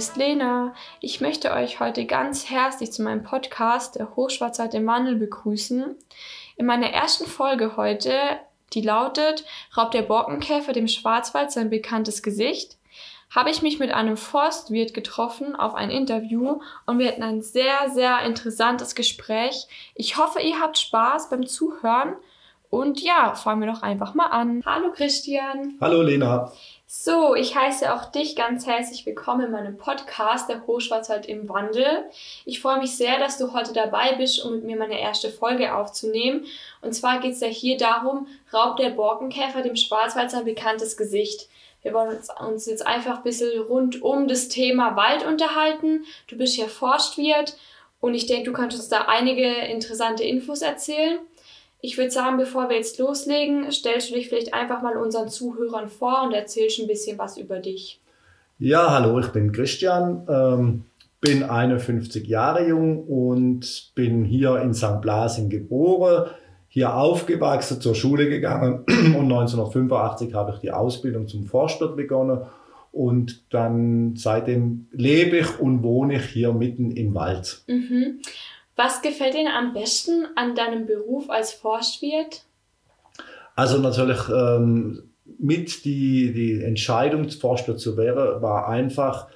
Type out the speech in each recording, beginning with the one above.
ist Lena. Ich möchte euch heute ganz herzlich zu meinem Podcast der Hochschwarzwald im Wandel begrüßen. In meiner ersten Folge heute, die lautet Raubt der Borkenkäfer dem Schwarzwald sein bekanntes Gesicht, habe ich mich mit einem Forstwirt getroffen auf ein Interview und wir hatten ein sehr, sehr interessantes Gespräch. Ich hoffe, ihr habt Spaß beim Zuhören und ja, fangen wir doch einfach mal an. Hallo Christian. Hallo Lena. So, ich heiße auch dich ganz herzlich willkommen in meinem Podcast, der Hochschwarzwald im Wandel. Ich freue mich sehr, dass du heute dabei bist, um mit mir meine erste Folge aufzunehmen. Und zwar geht es ja hier darum, raubt der Borkenkäfer dem Schwarzwald sein bekanntes Gesicht. Wir wollen uns jetzt einfach ein bisschen rund um das Thema Wald unterhalten. Du bist ja Forstwirt und ich denke, du kannst uns da einige interessante Infos erzählen. Ich würde sagen, bevor wir jetzt loslegen, stellst du dich vielleicht einfach mal unseren Zuhörern vor und erzählst ein bisschen was über dich. Ja, hallo, ich bin Christian, ähm, bin 51 Jahre jung und bin hier in St. Blasing geboren, hier aufgewachsen, zur Schule gegangen und 1985 habe ich die Ausbildung zum Forstwirt begonnen und dann seitdem lebe ich und wohne ich hier mitten im Wald. Mhm. Was gefällt Ihnen am besten an deinem Beruf als Forstwirt? Also natürlich ähm, mit die, die Entscheidung, Forstwirt zu werden, war einfach,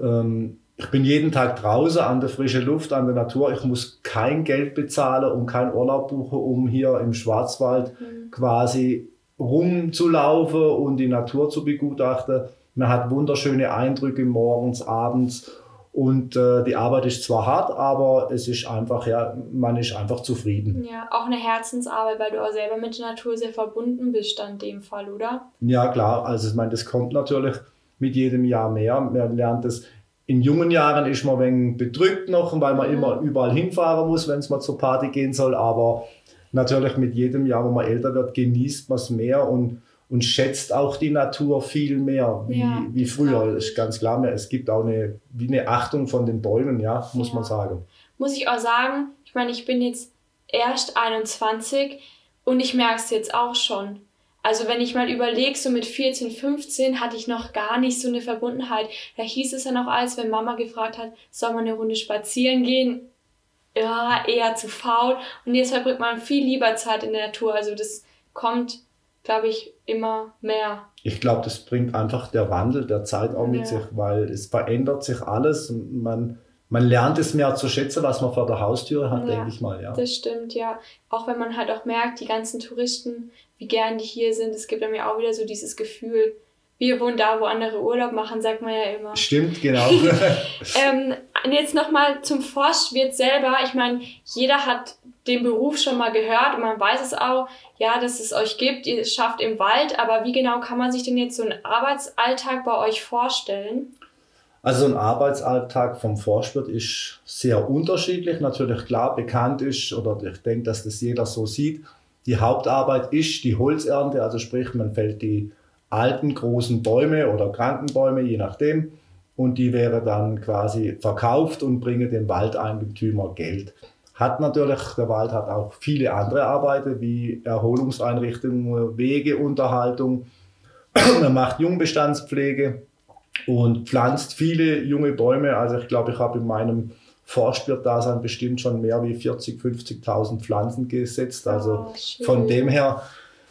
ähm, ich bin jeden Tag draußen an der frischen Luft, an der Natur. Ich muss kein Geld bezahlen und kein Urlaub buchen, um hier im Schwarzwald mhm. quasi rumzulaufen und die Natur zu begutachten. Man hat wunderschöne Eindrücke morgens, abends und äh, die Arbeit ist zwar hart, aber es ist einfach, ja, man ist einfach zufrieden. Ja, auch eine Herzensarbeit, weil du auch selber mit der Natur sehr verbunden bist in dem Fall, oder? Ja, klar. Also ich meine, das kommt natürlich mit jedem Jahr mehr. Man lernt es. In jungen Jahren ist man wenig bedrückt noch, weil man mhm. immer überall hinfahren muss, wenn es mal zur Party gehen soll. Aber natürlich mit jedem Jahr, wo man älter wird, genießt man es mehr und und schätzt auch die Natur viel mehr wie, ja, wie früher. Das ist ganz klar. Es gibt auch eine, wie eine Achtung von den Bäumen, ja, muss ja. man sagen. Muss ich auch sagen, ich meine, ich bin jetzt erst 21 und ich merke es jetzt auch schon. Also wenn ich mal überlege, so mit 14, 15 hatte ich noch gar nicht so eine Verbundenheit. Da hieß es ja noch als, wenn Mama gefragt hat, soll man eine Runde spazieren gehen? Ja, eher zu faul. Und jetzt verbringt man viel lieber Zeit in der Natur. Also das kommt glaube ich, immer mehr. Ich glaube, das bringt einfach der Wandel der Zeit auch mit ja. sich, weil es verändert sich alles und man, man lernt es mehr zu schätzen, was man vor der Haustür hat, ja, denke ich mal. Ja. Das stimmt, ja. Auch wenn man halt auch merkt, die ganzen Touristen, wie gern die hier sind, es gibt mir auch wieder so dieses Gefühl, wir wohnen da, wo andere Urlaub machen, sagt man ja immer. Stimmt, genau. ähm, jetzt nochmal zum Forstwirt selber. Ich meine, jeder hat den Beruf schon mal gehört und man weiß es auch, ja, dass es euch gibt, ihr schafft im Wald, aber wie genau kann man sich denn jetzt so einen Arbeitsalltag bei euch vorstellen? Also ein Arbeitsalltag vom Forstwirt ist sehr unterschiedlich. Natürlich klar bekannt ist, oder ich denke, dass das jeder so sieht, die Hauptarbeit ist die Holzernte, also sprich, man fällt die alten großen Bäume oder kranken Bäume, je nachdem. Und die wäre dann quasi verkauft und bringe dem Waldeigentümer Geld. Hat natürlich, der Wald hat auch viele andere Arbeiten wie Erholungseinrichtungen, Wegeunterhaltung. Man macht Jungbestandspflege und pflanzt viele junge Bäume. Also ich glaube, ich habe in meinem Forstwirt-Dasein bestimmt schon mehr wie 40, 50.000 Pflanzen gesetzt. Also oh, von dem her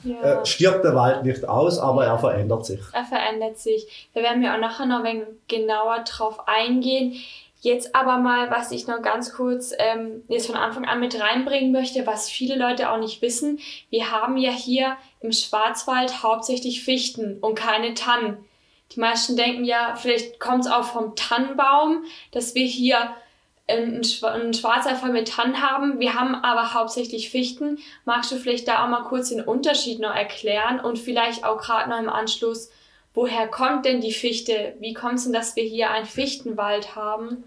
ja. Äh, stirbt der Wald nicht aus, aber er verändert sich. Er verändert sich. Da werden wir auch nachher noch ein genauer drauf eingehen. Jetzt aber mal, was ich noch ganz kurz ähm, jetzt von Anfang an mit reinbringen möchte, was viele Leute auch nicht wissen. Wir haben ja hier im Schwarzwald hauptsächlich Fichten und keine Tannen. Die meisten denken ja, vielleicht kommt es auch vom Tannenbaum, dass wir hier einen, einen Schwarzer voll mit Tannen haben. Wir haben aber hauptsächlich Fichten. Magst du vielleicht da auch mal kurz den Unterschied noch erklären und vielleicht auch gerade noch im Anschluss, woher kommt denn die Fichte? Wie kommt es denn, dass wir hier einen Fichtenwald haben?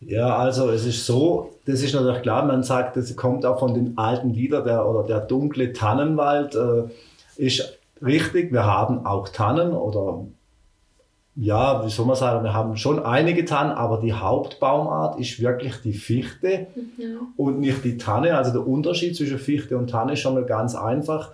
Ja, also es ist so, das ist natürlich klar, man sagt, das kommt auch von den alten Liedern, der, oder der dunkle Tannenwald äh, ist richtig. Wir haben auch Tannen oder ja, wie soll man sagen, wir haben schon einige Tannen, aber die Hauptbaumart ist wirklich die Fichte mhm. und nicht die Tanne. Also der Unterschied zwischen Fichte und Tanne ist schon mal ganz einfach.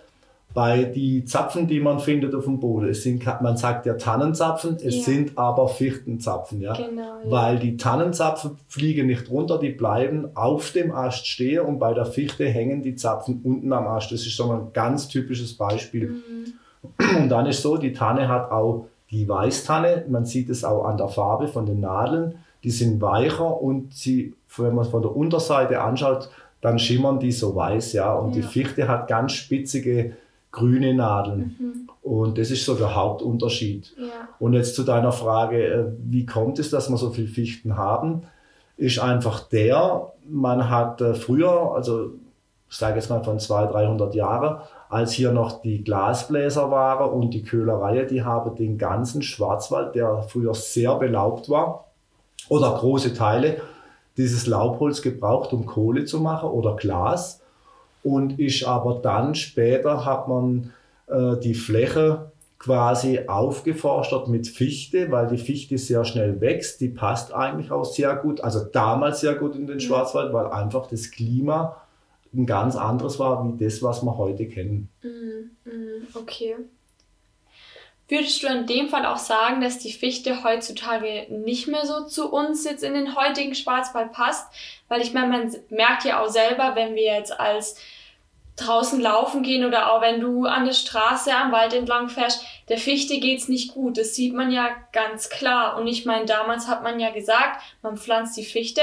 bei die Zapfen, die man findet auf dem Boden. Es sind, man sagt ja Tannenzapfen, es ja. sind aber Fichtenzapfen, ja? Genau, ja. Weil die Tannenzapfen fliegen nicht runter, die bleiben auf dem Ast stehen und bei der Fichte hängen die Zapfen unten am Ast. Das ist so ein ganz typisches Beispiel. Mhm. Und dann ist so, die Tanne hat auch die Weißtanne, man sieht es auch an der Farbe von den Nadeln, die sind weicher und sie, wenn man es von der Unterseite anschaut, dann schimmern die so weiß, ja. Und ja. die Fichte hat ganz spitzige grüne Nadeln. Mhm. Und das ist so der Hauptunterschied. Ja. Und jetzt zu deiner Frage, äh, wie kommt es, dass wir so viele Fichten haben? Ist einfach der, man hat äh, früher, also ich sage jetzt mal von 200, 300 Jahren, als hier noch die Glasbläser waren und die Köhlerei, die haben den ganzen Schwarzwald, der früher sehr belaubt war, oder große Teile, dieses Laubholz gebraucht, um Kohle zu machen oder Glas und ist aber dann später hat man äh, die Fläche quasi aufgeforscht mit Fichte, weil die Fichte sehr schnell wächst. Die passt eigentlich auch sehr gut, also damals sehr gut in den Schwarzwald, weil einfach das Klima ein ganz anderes war wie das, was wir heute kennen. Mhm, mhm, okay. Würdest du in dem Fall auch sagen, dass die Fichte heutzutage nicht mehr so zu uns jetzt in den heutigen Schwarzwald passt? Weil ich meine, man merkt ja auch selber, wenn wir jetzt als draußen laufen gehen oder auch wenn du an der Straße am Wald entlang fährst, der Fichte geht's nicht gut. Das sieht man ja ganz klar. Und ich meine, damals hat man ja gesagt, man pflanzt die Fichte,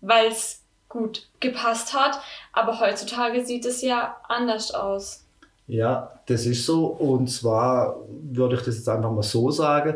weil es gut gepasst hat. Aber heutzutage sieht es ja anders aus. Ja, das ist so. Und zwar würde ich das jetzt einfach mal so sagen.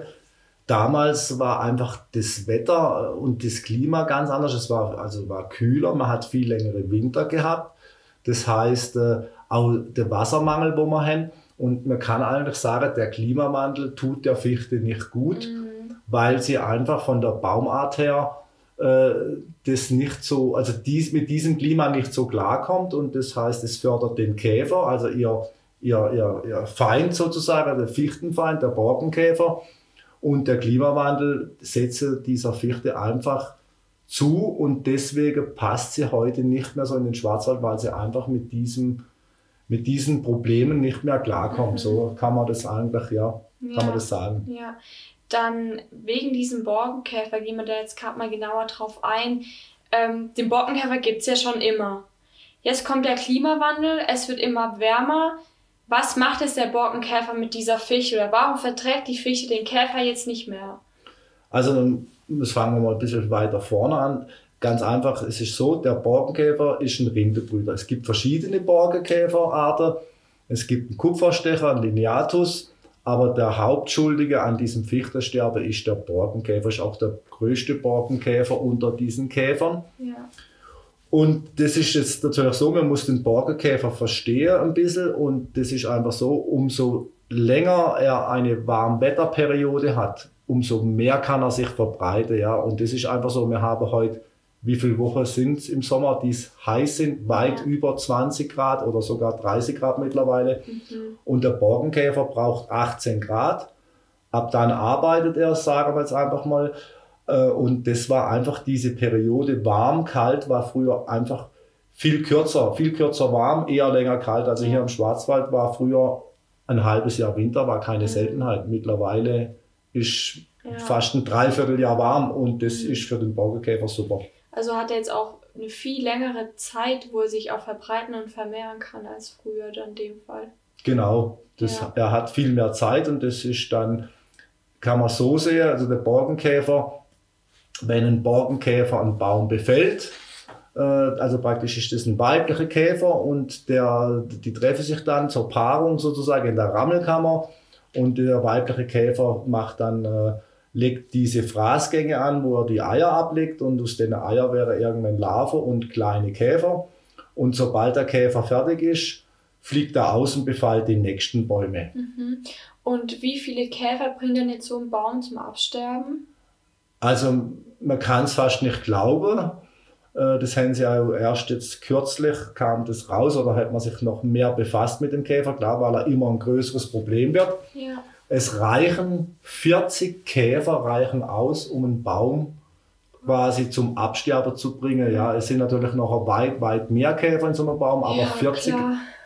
Damals war einfach das Wetter und das Klima ganz anders. Es war, also war kühler, man hat viel längere Winter gehabt. Das heißt, äh, auch der Wassermangel, wo wir haben. Und man kann eigentlich sagen, der Klimawandel tut der Fichte nicht gut, mhm. weil sie einfach von der Baumart her das nicht so, also dies, mit diesem Klima nicht so klarkommt. Und das heißt, es fördert den Käfer, also ihr ihr, ihr, ihr Feind sozusagen, der Fichtenfeind, der Borkenkäfer. Und der Klimawandel setzt dieser Fichte einfach zu und deswegen passt sie heute nicht mehr so in den Schwarzwald, weil sie einfach mit diesem mit diesen Problemen nicht mehr klarkommt. Mhm. So kann man das eigentlich, ja, ja, kann man das sagen. Ja, dann wegen diesem Borkenkäfer gehen wir da jetzt gerade mal genauer drauf ein. Ähm, den Borkenkäfer gibt es ja schon immer. Jetzt kommt der Klimawandel, es wird immer wärmer. Was macht es der Borkenkäfer mit dieser Fichte oder warum verträgt die Fichte den Käfer jetzt nicht mehr? Also, das fangen wir mal ein bisschen weiter vorne an. Ganz einfach, es ist so, der Borkenkäfer ist ein Rindebrüter. Es gibt verschiedene Borkenkäferarten. Es gibt einen Kupferstecher, einen Lineatus, aber der Hauptschuldige an diesem Fichtensterben ist der Borkenkäfer, ist auch der größte Borkenkäfer unter diesen Käfern. Ja. Und das ist jetzt natürlich so, man muss den Borkenkäfer verstehen ein bisschen und das ist einfach so, umso länger er eine Warmwetterperiode hat, umso mehr kann er sich verbreiten. Ja? Und das ist einfach so, wir haben heute, wie viele Wochen sind es im Sommer, die heiß sind, weit ja. über 20 Grad oder sogar 30 Grad mittlerweile. Mhm. Und der Borkenkäfer braucht 18 Grad. Ab dann arbeitet er, sagen wir jetzt einfach mal, äh, und das war einfach diese Periode warm, kalt, war früher einfach viel kürzer, viel kürzer warm, eher länger kalt. Also hier im Schwarzwald war früher ein halbes Jahr Winter, war keine mhm. Seltenheit. Mittlerweile ist ja. fast ein Dreivierteljahr warm und das mhm. ist für den Borkenkäfer super. Also hat er jetzt auch eine viel längere Zeit, wo er sich auch verbreiten und vermehren kann als früher dann in dem Fall. Genau, das, ja. er hat viel mehr Zeit und das ist dann, kann man so sehen, also der Borkenkäfer wenn ein Borkenkäfer einen Baum befällt, äh, also praktisch ist das ein weiblicher Käfer und der, die treffen sich dann zur Paarung sozusagen in der Rammelkammer und der weibliche Käfer macht dann, äh, legt diese Fraßgänge an, wo er die Eier ablegt und aus den Eier wäre irgendwann Larve und kleine Käfer. Und sobald der Käfer fertig ist, fliegt er aus und befallt die nächsten Bäume. Mhm. Und wie viele Käfer bringt denn jetzt so ein Baum zum Absterben? Also man kann es fast nicht glauben. Äh, das haben sie auch erst jetzt kürzlich kam das raus oder hat man sich noch mehr befasst mit dem Käfer, klar, weil er immer ein größeres Problem wird. Ja. Es reichen 40 Käfer reichen aus, um einen Baum quasi zum Absterben zu bringen. Ja, es sind natürlich noch weit, weit mehr Käfer in so einem Baum, aber ja, 40,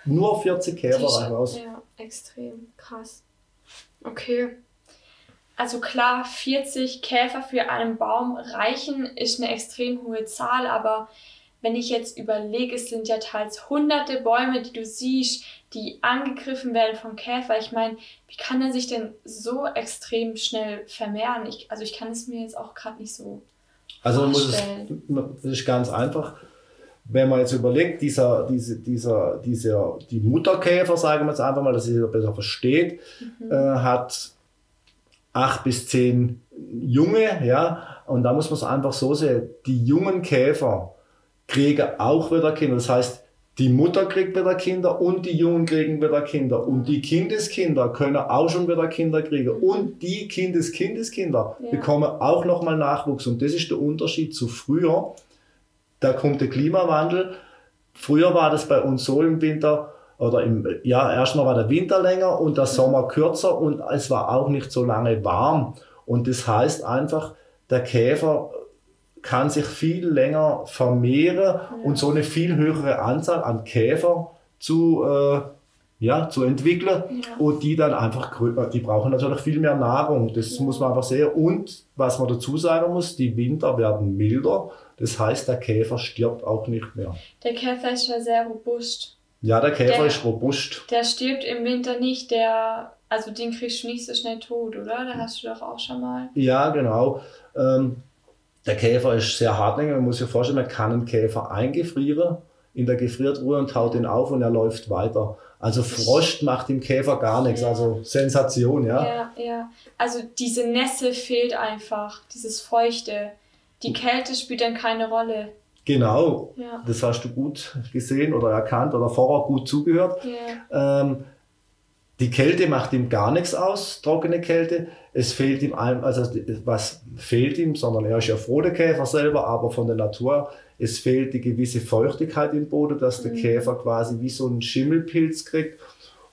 nur 40 Käfer reichen aus. Ja. Extrem krass. Okay. Also klar, 40 Käfer für einen Baum reichen, ist eine extrem hohe Zahl, aber wenn ich jetzt überlege, es sind ja teils hunderte Bäume, die du siehst, die angegriffen werden vom Käfer. Ich meine, wie kann er sich denn so extrem schnell vermehren? Ich, also ich kann es mir jetzt auch gerade nicht so also vorstellen. Also das ist ganz einfach. Wenn man jetzt überlegt, dieser, diese, dieser, dieser, die Mutterkäfer, sagen wir jetzt einfach mal, dass jeder besser versteht, mhm. äh, hat acht bis zehn Junge, ja, und da muss man es einfach so sehen, die jungen Käfer kriegen auch wieder Kinder. Das heißt, die Mutter kriegt wieder Kinder und die Jungen kriegen wieder Kinder. Und die Kindeskinder können auch schon wieder Kinder kriegen. Und die Kindeskindeskinder ja. bekommen auch nochmal Nachwuchs. Und das ist der Unterschied zu früher. Da kommt der Klimawandel. Früher war das bei uns so im Winter, oder im, ja, erstmal war der Winter länger und der Sommer kürzer und es war auch nicht so lange warm. Und das heißt einfach, der Käfer kann sich viel länger vermehren und so eine viel höhere Anzahl an Käfer zu, äh, ja, zu entwickeln und die dann einfach, die brauchen natürlich viel mehr Nahrung. Das muss man einfach sehen. Und was man dazu sagen muss, die Winter werden milder. Das heißt, der Käfer stirbt auch nicht mehr. Der Käfer ist ja sehr robust. Ja, der Käfer der, ist robust. Der stirbt im Winter nicht, der, also den kriegst du nicht so schnell tot, oder? Da hast du doch auch schon mal. Ja, genau. Ähm, der Käfer ist sehr hartnäckig. Man muss sich vorstellen, man kann einen Käfer eingefrieren in der Gefriertruhe und taut ihn auf und er läuft weiter. Also Frost macht dem Käfer gar nichts. Ja. Also Sensation, ja. Ja, ja. Also diese Nässe fehlt einfach, dieses Feuchte. Die Kälte spielt dann keine Rolle. Genau, ja. das hast du gut gesehen oder erkannt oder vorher gut zugehört. Ja. Ähm, die Kälte macht ihm gar nichts aus, trockene Kälte. Es fehlt ihm allem, also was fehlt ihm, sondern er ist ja froh, der Käfer selber, aber von der Natur, es fehlt die gewisse Feuchtigkeit im Boden, dass der mhm. Käfer quasi wie so einen Schimmelpilz kriegt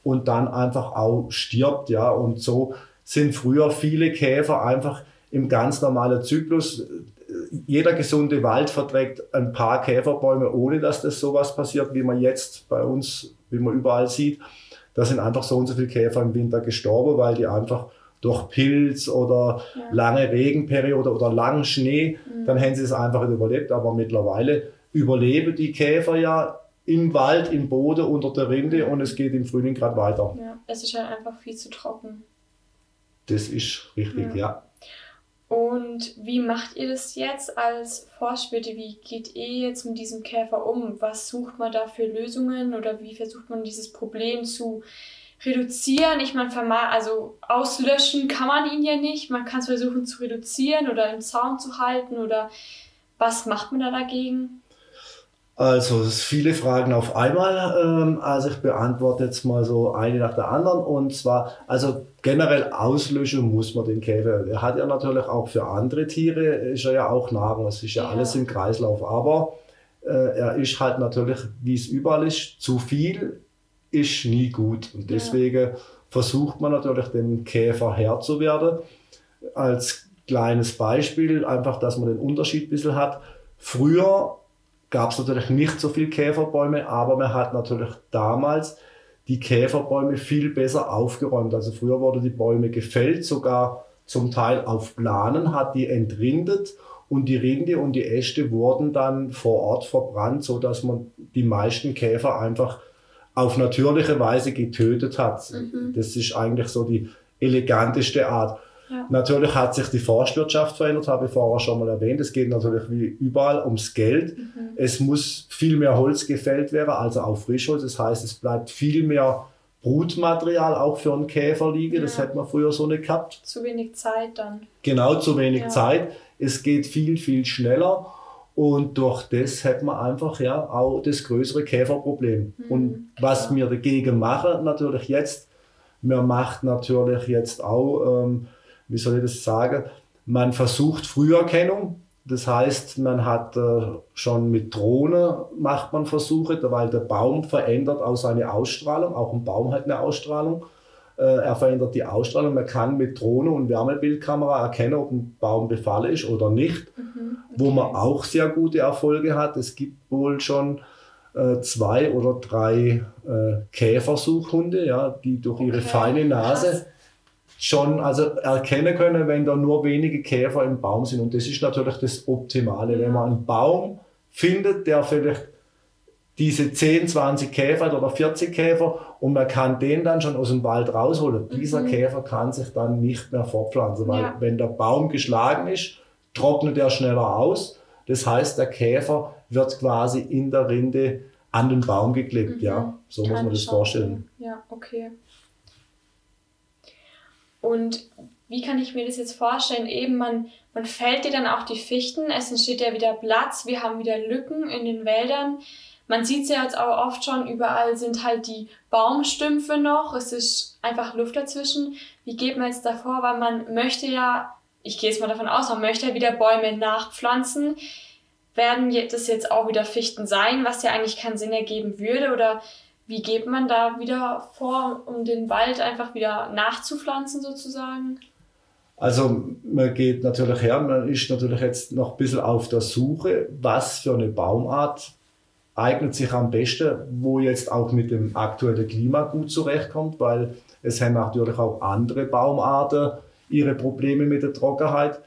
und dann einfach auch stirbt, ja. Und so sind früher viele Käfer einfach im ganz normalen Zyklus. Jeder gesunde Wald verträgt ein paar Käferbäume, ohne dass das sowas passiert, wie man jetzt bei uns, wie man überall sieht da sind einfach so und so viele Käfer im Winter gestorben, weil die einfach durch Pilz oder ja. lange Regenperiode oder langen Schnee, mhm. dann hätten sie es einfach nicht überlebt. Aber mittlerweile überleben die Käfer ja im Wald, im Boden, unter der Rinde und es geht im Frühling gerade weiter. Ja, es ist halt einfach viel zu trocken. Das ist richtig, ja. ja. Und wie macht ihr das jetzt als Forstwirte? Wie geht ihr jetzt mit diesem Käfer um? Was sucht man da für Lösungen oder wie versucht man dieses Problem zu reduzieren? Ich meine, also auslöschen kann man ihn ja nicht. Man kann es versuchen zu reduzieren oder im Zaun zu halten oder was macht man da dagegen? Also viele Fragen auf einmal. Also ich beantworte jetzt mal so eine nach der anderen. Und zwar, also generell auslöschen muss man den Käfer. Er hat ja natürlich auch für andere Tiere, ist er ja auch Nahrung. Es ist ja, ja. alles im Kreislauf. Aber äh, er ist halt natürlich, wie es überall ist, zu viel ist nie gut. Und deswegen ja. versucht man natürlich, den Käfer Herr zu werden. Als kleines Beispiel, einfach, dass man den Unterschied ein bisschen hat. Früher gab es natürlich nicht so viele Käferbäume, aber man hat natürlich damals die Käferbäume viel besser aufgeräumt. Also früher wurden die Bäume gefällt, sogar zum Teil auf Planen, hat die entrindet und die Rinde und die Äste wurden dann vor Ort verbrannt, so dass man die meisten Käfer einfach auf natürliche Weise getötet hat. Mhm. Das ist eigentlich so die eleganteste Art. Ja. Natürlich hat sich die Forstwirtschaft verändert, habe ich vorher schon mal erwähnt. Es geht natürlich wie überall ums Geld. Mhm. Es muss viel mehr Holz gefällt werden, also auch Frischholz. Das heißt, es bleibt viel mehr Brutmaterial auch für einen Käfer liegen. Ja. Das hätte man früher so nicht gehabt. Zu wenig Zeit dann. Genau, zu wenig ja. Zeit. Es geht viel, viel schneller. Und durch das hat man einfach ja auch das größere Käferproblem. Mhm, und was klar. wir dagegen machen, natürlich jetzt, wir macht natürlich jetzt auch ähm, wie soll ich das sagen, man versucht Früherkennung. Das heißt, man hat äh, schon mit Drohne macht man Versuche, weil der Baum verändert auch seine Ausstrahlung. Auch ein Baum hat eine Ausstrahlung. Äh, er verändert die Ausstrahlung. Man kann mit Drohne und Wärmebildkamera erkennen, ob ein Baum befallen ist oder nicht. Mhm, okay. Wo man auch sehr gute Erfolge hat. Es gibt wohl schon äh, zwei oder drei äh, Käfersuchhunde, ja, die durch ihre okay. feine Nase. Schon also erkennen können, wenn da nur wenige Käfer im Baum sind. Und das ist natürlich das Optimale, wenn man einen Baum findet, der vielleicht diese 10, 20 Käfer hat oder 40 Käfer und man kann den dann schon aus dem Wald rausholen. Mhm. Dieser Käfer kann sich dann nicht mehr fortpflanzen, weil ja. wenn der Baum geschlagen ist, trocknet er schneller aus. Das heißt, der Käfer wird quasi in der Rinde an den Baum geklebt. Mhm. Ja, so kann muss man das schauen. vorstellen. Ja, okay. Und wie kann ich mir das jetzt vorstellen? Eben, man, man fällt dir dann auch die Fichten, es entsteht ja wieder Platz, wir haben wieder Lücken in den Wäldern. Man sieht es ja jetzt auch oft schon, überall sind halt die Baumstümpfe noch, es ist einfach Luft dazwischen. Wie geht man jetzt davor? Weil man möchte ja, ich gehe jetzt mal davon aus, man möchte ja wieder Bäume nachpflanzen. Werden das jetzt auch wieder Fichten sein, was ja eigentlich keinen Sinn ergeben würde? Oder wie geht man da wieder vor, um den Wald einfach wieder nachzupflanzen sozusagen? Also man geht natürlich her, man ist natürlich jetzt noch ein bisschen auf der Suche, was für eine Baumart eignet sich am besten, wo jetzt auch mit dem aktuellen Klima gut zurechtkommt, weil es haben natürlich auch andere Baumarten ihre Probleme mit der Trockenheit.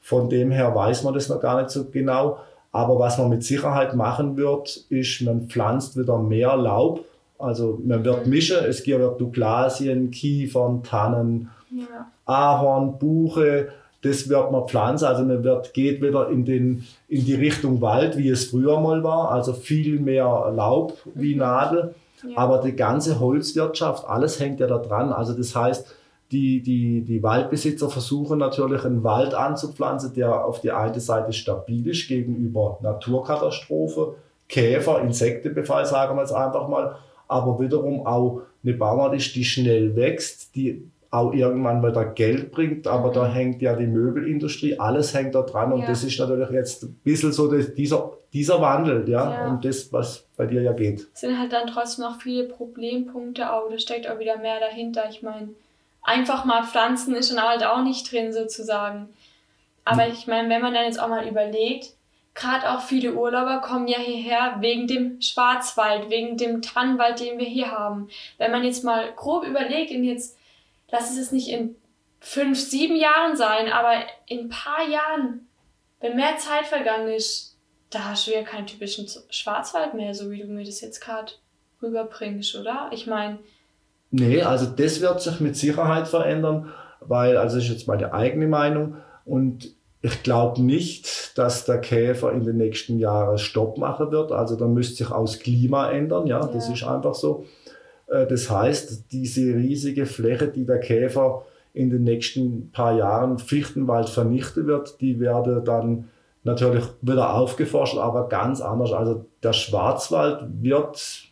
Von dem her weiß man das noch gar nicht so genau. Aber was man mit Sicherheit machen wird, ist, man pflanzt wieder mehr Laub. Also man wird mischen, es gibt Douglasien, Kiefern, Tannen, ja. Ahorn, Buche, das wird man pflanzen. Also man wird, geht wieder in, den, in die Richtung Wald, wie es früher mal war. Also viel mehr Laub wie mhm. Nadel. Ja. Aber die ganze Holzwirtschaft, alles hängt ja da dran. Also das heißt, die, die, die Waldbesitzer versuchen natürlich einen Wald anzupflanzen, der auf die eine Seite stabil ist gegenüber Naturkatastrophe, Käfer, Insektenbefall, sagen wir jetzt einfach mal, aber wiederum auch eine Baumart ist, die schnell wächst, die auch irgendwann wieder Geld bringt, aber mhm. da hängt ja die Möbelindustrie, alles hängt da dran und ja. das ist natürlich jetzt ein bisschen so das, dieser, dieser Wandel, ja, ja, und das, was bei dir ja geht. Es sind halt dann trotzdem noch viele Problempunkte, aber da steckt auch wieder mehr dahinter. Ich meine, einfach mal pflanzen ist schon halt auch nicht drin sozusagen. Aber ich meine, wenn man dann jetzt auch mal überlegt, gerade auch viele Urlauber kommen ja hierher wegen dem Schwarzwald, wegen dem Tannenwald, den wir hier haben. Wenn man jetzt mal grob überlegt und jetzt lass es nicht in fünf, sieben Jahren sein, aber in ein paar Jahren, wenn mehr Zeit vergangen ist, da hast du ja keinen typischen Schwarzwald mehr, so wie du mir das jetzt gerade rüberbringst, oder? Ich meine. Nee, also das wird sich mit Sicherheit verändern, weil, also das ist jetzt meine eigene Meinung und ich glaube nicht, dass der Käfer in den nächsten Jahren Stopp machen wird. Also da müsste sich aus Klima ändern, ja, ja. das ist einfach so. Äh, das heißt, diese riesige Fläche, die der Käfer in den nächsten paar Jahren Fichtenwald vernichten wird, die werde dann natürlich wieder aufgeforscht, aber ganz anders. Also der Schwarzwald wird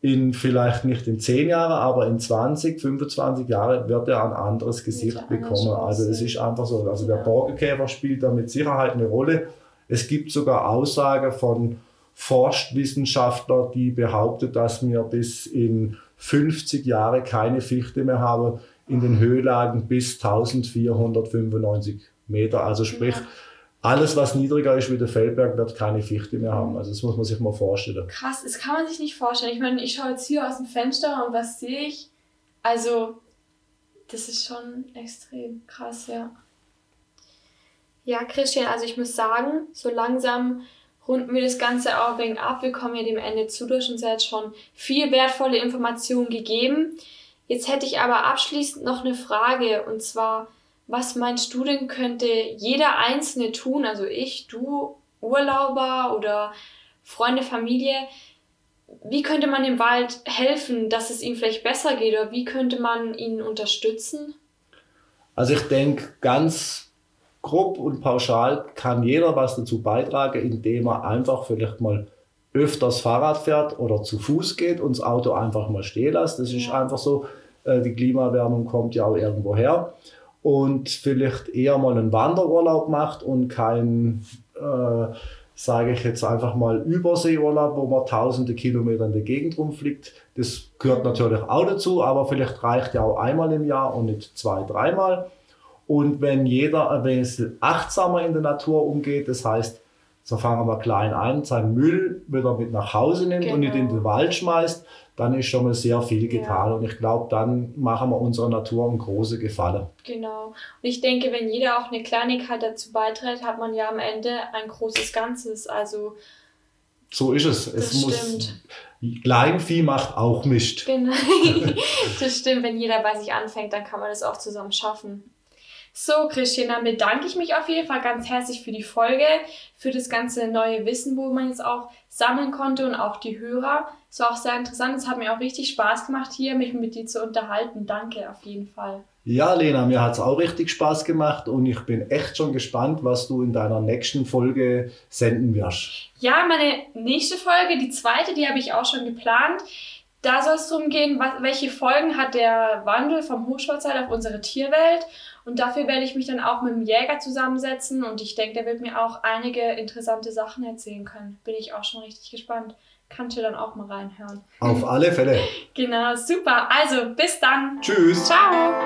in vielleicht nicht in 10 Jahren, aber in 20, 25 Jahren wird er ein anderes Gesicht bekommen. Also es ist einfach so. Also der Borkenkäfer spielt da mit Sicherheit eine Rolle. Es gibt sogar Aussagen von Forstwissenschaftlern, die behaupten, dass wir bis in 50 Jahre keine Fichte mehr haben in den Höhenlagen bis 1495 Meter. Also sprich, alles, was niedriger ist wie der Feldberg, wird keine Fichte mehr haben. Also das muss man sich mal vorstellen. Krass, das kann man sich nicht vorstellen. Ich meine, ich schaue jetzt hier aus dem Fenster und was sehe ich? Also, das ist schon extrem krass, ja. Ja, Christian, also ich muss sagen, so langsam runden wir das Ganze auch wegen ab. Wir kommen ja dem Ende zu durch und jetzt schon viel wertvolle Informationen gegeben. Jetzt hätte ich aber abschließend noch eine Frage und zwar, was meinst du denn könnte jeder Einzelne tun, also ich, du, Urlauber oder Freunde, Familie, wie könnte man dem Wald helfen, dass es ihm vielleicht besser geht oder wie könnte man ihn unterstützen? Also ich denke, ganz grob und pauschal kann jeder was dazu beitragen, indem er einfach vielleicht mal öfters Fahrrad fährt oder zu Fuß geht und das Auto einfach mal stehen lässt. Das ist einfach so. Äh, die Klimaerwärmung kommt ja auch irgendwo her. Und vielleicht eher mal einen Wanderurlaub macht und kein, äh, sage ich jetzt einfach mal, Überseeurlaub, wo man tausende Kilometer in der Gegend rumfliegt. Das gehört natürlich auch dazu, aber vielleicht reicht ja auch einmal im Jahr und nicht zwei, dreimal. Und wenn jeder ein bisschen achtsamer in der Natur umgeht, das heißt so fangen wir klein an, seinen Müll wieder mit nach Hause nimmt genau. und nicht in den genau. Wald schmeißt, dann ist schon mal sehr viel getan. Ja. Und ich glaube, dann machen wir unserer Natur einen großen Gefallen. Genau. Und ich denke, wenn jeder auch eine Kleinigkeit dazu beiträgt, hat man ja am Ende ein großes Ganzes. Also so ist es. Es muss. Kleinvieh macht auch Mist. Genau. das stimmt. Wenn jeder bei sich anfängt, dann kann man das auch zusammen schaffen. So, Christian, dann bedanke ich mich auf jeden Fall ganz herzlich für die Folge, für das ganze neue Wissen, wo man jetzt auch sammeln konnte und auch die Hörer. Es war auch sehr interessant. Es hat mir auch richtig Spaß gemacht, hier mich mit dir zu unterhalten. Danke auf jeden Fall. Ja, Lena, mir hat es auch richtig Spaß gemacht und ich bin echt schon gespannt, was du in deiner nächsten Folge senden wirst. Ja, meine nächste Folge, die zweite, die habe ich auch schon geplant. Da soll es darum gehen, was, welche Folgen hat der Wandel vom Hochschwarzwald auf unsere Tierwelt und dafür werde ich mich dann auch mit dem Jäger zusammensetzen und ich denke, der wird mir auch einige interessante Sachen erzählen können. Bin ich auch schon richtig gespannt. Kannst du dann auch mal reinhören. Auf alle Fälle. genau, super. Also, bis dann. Tschüss. Ciao.